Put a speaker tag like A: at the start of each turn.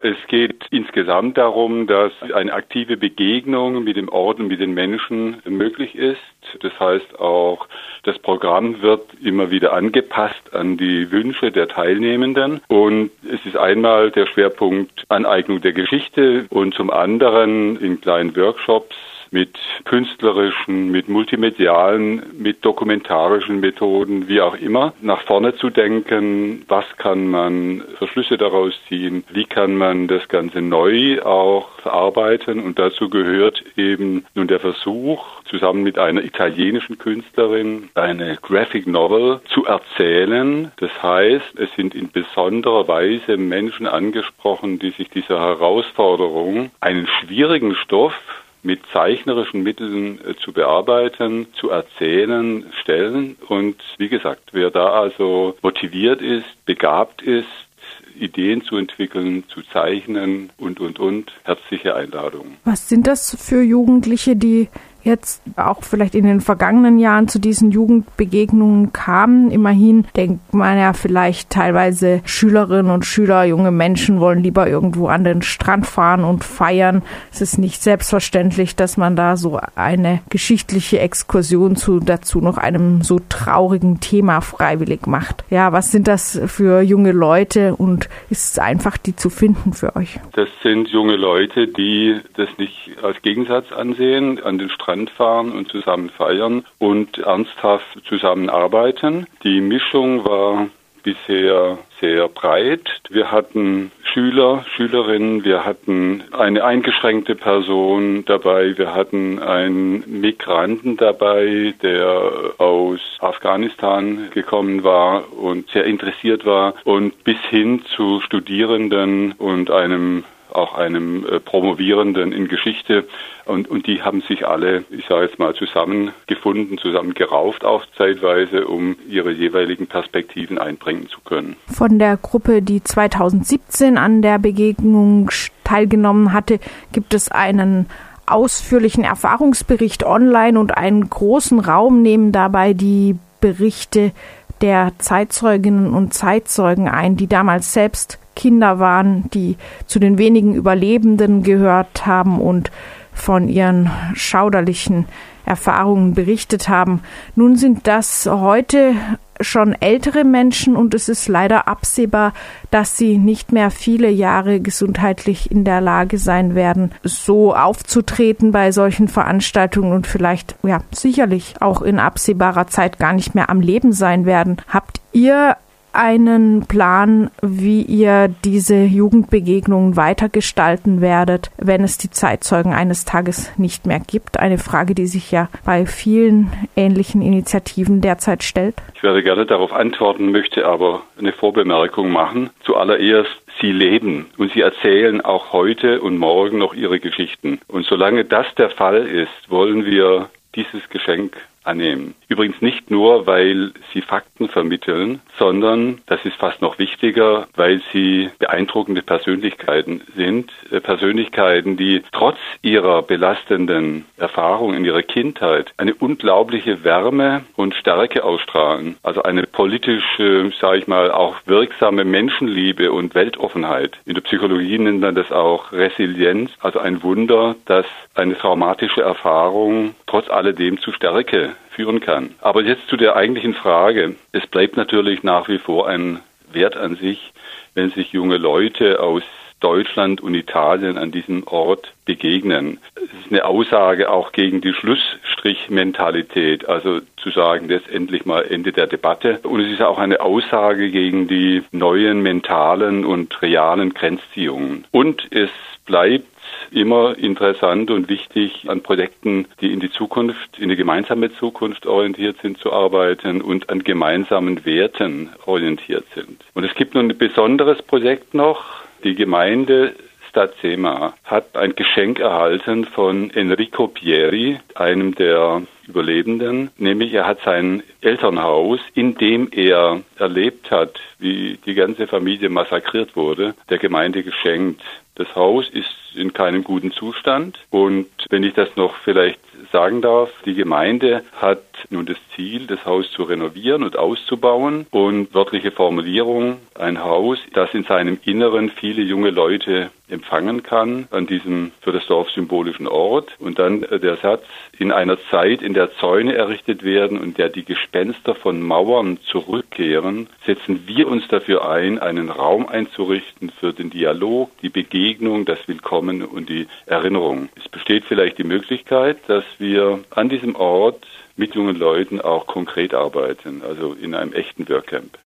A: Es geht insgesamt darum, dass eine aktive Begegnung mit dem Ort und mit den Menschen möglich ist. Das heißt auch, das Programm wird immer wieder angepasst an die Wünsche der Teilnehmenden. Und es ist einmal der Schwerpunkt Aneignung der Geschichte und zum anderen in kleinen Workshops mit künstlerischen, mit multimedialen, mit dokumentarischen Methoden, wie auch immer, nach vorne zu denken, was kann man für Schlüsse daraus ziehen, wie kann man das Ganze neu auch verarbeiten? Und dazu gehört eben nun der Versuch, zusammen mit einer italienischen Künstlerin eine Graphic Novel zu erzählen. Das heißt, es sind in besonderer Weise Menschen angesprochen, die sich dieser Herausforderung, einen schwierigen Stoff mit zeichnerischen Mitteln äh, zu bearbeiten, zu erzählen, stellen. Und wie gesagt, wer da also motiviert ist, begabt ist, Ideen zu entwickeln, zu zeichnen und, und, und, herzliche Einladung.
B: Was sind das für Jugendliche, die jetzt auch vielleicht in den vergangenen Jahren zu diesen Jugendbegegnungen kamen. Immerhin denkt man ja vielleicht teilweise Schülerinnen und Schüler, junge Menschen wollen lieber irgendwo an den Strand fahren und feiern. Es ist nicht selbstverständlich, dass man da so eine geschichtliche Exkursion zu dazu noch einem so traurigen Thema freiwillig macht. Ja, was sind das für junge Leute und ist es einfach, die zu finden für euch?
A: Das sind junge Leute, die das nicht als Gegensatz ansehen, an den Strand Strand fahren und zusammen feiern und ernsthaft zusammenarbeiten. Die Mischung war bisher sehr breit. Wir hatten Schüler, Schülerinnen, wir hatten eine eingeschränkte Person dabei, wir hatten einen Migranten dabei, der aus Afghanistan gekommen war und sehr interessiert war und bis hin zu Studierenden und einem auch einem äh, Promovierenden in Geschichte. Und, und die haben sich alle, ich sage jetzt mal, zusammengefunden, zusammengerauft auch zeitweise, um ihre jeweiligen Perspektiven einbringen zu können.
B: Von der Gruppe, die 2017 an der Begegnung teilgenommen hatte, gibt es einen ausführlichen Erfahrungsbericht online und einen großen Raum nehmen dabei die Berichte der Zeitzeuginnen und Zeitzeugen ein, die damals selbst Kinder waren, die zu den wenigen Überlebenden gehört haben und von ihren schauderlichen Erfahrungen berichtet haben. Nun sind das heute schon ältere Menschen und es ist leider absehbar, dass sie nicht mehr viele Jahre gesundheitlich in der Lage sein werden, so aufzutreten bei solchen Veranstaltungen und vielleicht, ja, sicherlich auch in absehbarer Zeit gar nicht mehr am Leben sein werden. Habt ihr einen Plan, wie ihr diese Jugendbegegnungen weitergestalten werdet, wenn es die Zeitzeugen eines Tages nicht mehr gibt? Eine Frage, die sich ja bei vielen ähnlichen Initiativen derzeit stellt.
A: Ich werde gerne darauf antworten, möchte aber eine Vorbemerkung machen. Zuallererst Sie leben und sie erzählen auch heute und morgen noch ihre Geschichten. Und solange das der Fall ist, wollen wir dieses Geschenk annehmen. Übrigens nicht nur, weil sie Fakten vermitteln, sondern, das ist fast noch wichtiger, weil sie beeindruckende Persönlichkeiten sind. Äh, Persönlichkeiten, die trotz ihrer belastenden Erfahrungen in ihrer Kindheit eine unglaubliche Wärme und Stärke ausstrahlen. Also eine politische, sage ich mal, auch wirksame Menschenliebe und Weltoffenheit. In der Psychologie nennt man das auch Resilienz, also ein Wunder, dass eine traumatische Erfahrung trotz alledem zu Stärke führen kann. Aber jetzt zu der eigentlichen Frage. Es bleibt natürlich nach wie vor ein Wert an sich, wenn sich junge Leute aus Deutschland und Italien an diesem Ort begegnen. Es ist eine Aussage auch gegen die Schlussstrichmentalität, also zu sagen, das ist endlich mal Ende der Debatte. Und es ist auch eine Aussage gegen die neuen mentalen und realen Grenzziehungen. Und es bleibt immer interessant und wichtig, an Projekten, die in die Zukunft, in die gemeinsame Zukunft orientiert sind, zu arbeiten und an gemeinsamen Werten orientiert sind. Und es gibt nun ein besonderes Projekt noch. Die Gemeinde Stazema hat ein Geschenk erhalten von Enrico Pieri, einem der Überlebenden, nämlich er hat sein Elternhaus, in dem er erlebt hat, wie die ganze Familie massakriert wurde, der Gemeinde geschenkt. Das Haus ist in keinem guten Zustand und wenn ich das noch vielleicht sagen darf, die Gemeinde hat nun das Ziel, das Haus zu renovieren und auszubauen und wörtliche Formulierung, ein Haus, das in seinem Inneren viele junge Leute empfangen kann an diesem für das Dorf symbolischen Ort. Und dann äh, der Satz, in einer Zeit, in der Zäune errichtet werden und der die Gespenster von Mauern zurückkehren, setzen wir uns dafür ein, einen Raum einzurichten für den Dialog, die Begegnung, das Willkommen und die Erinnerung. Es besteht vielleicht die Möglichkeit, dass wir an diesem Ort mit jungen Leuten auch konkret arbeiten, also in einem echten Workcamp.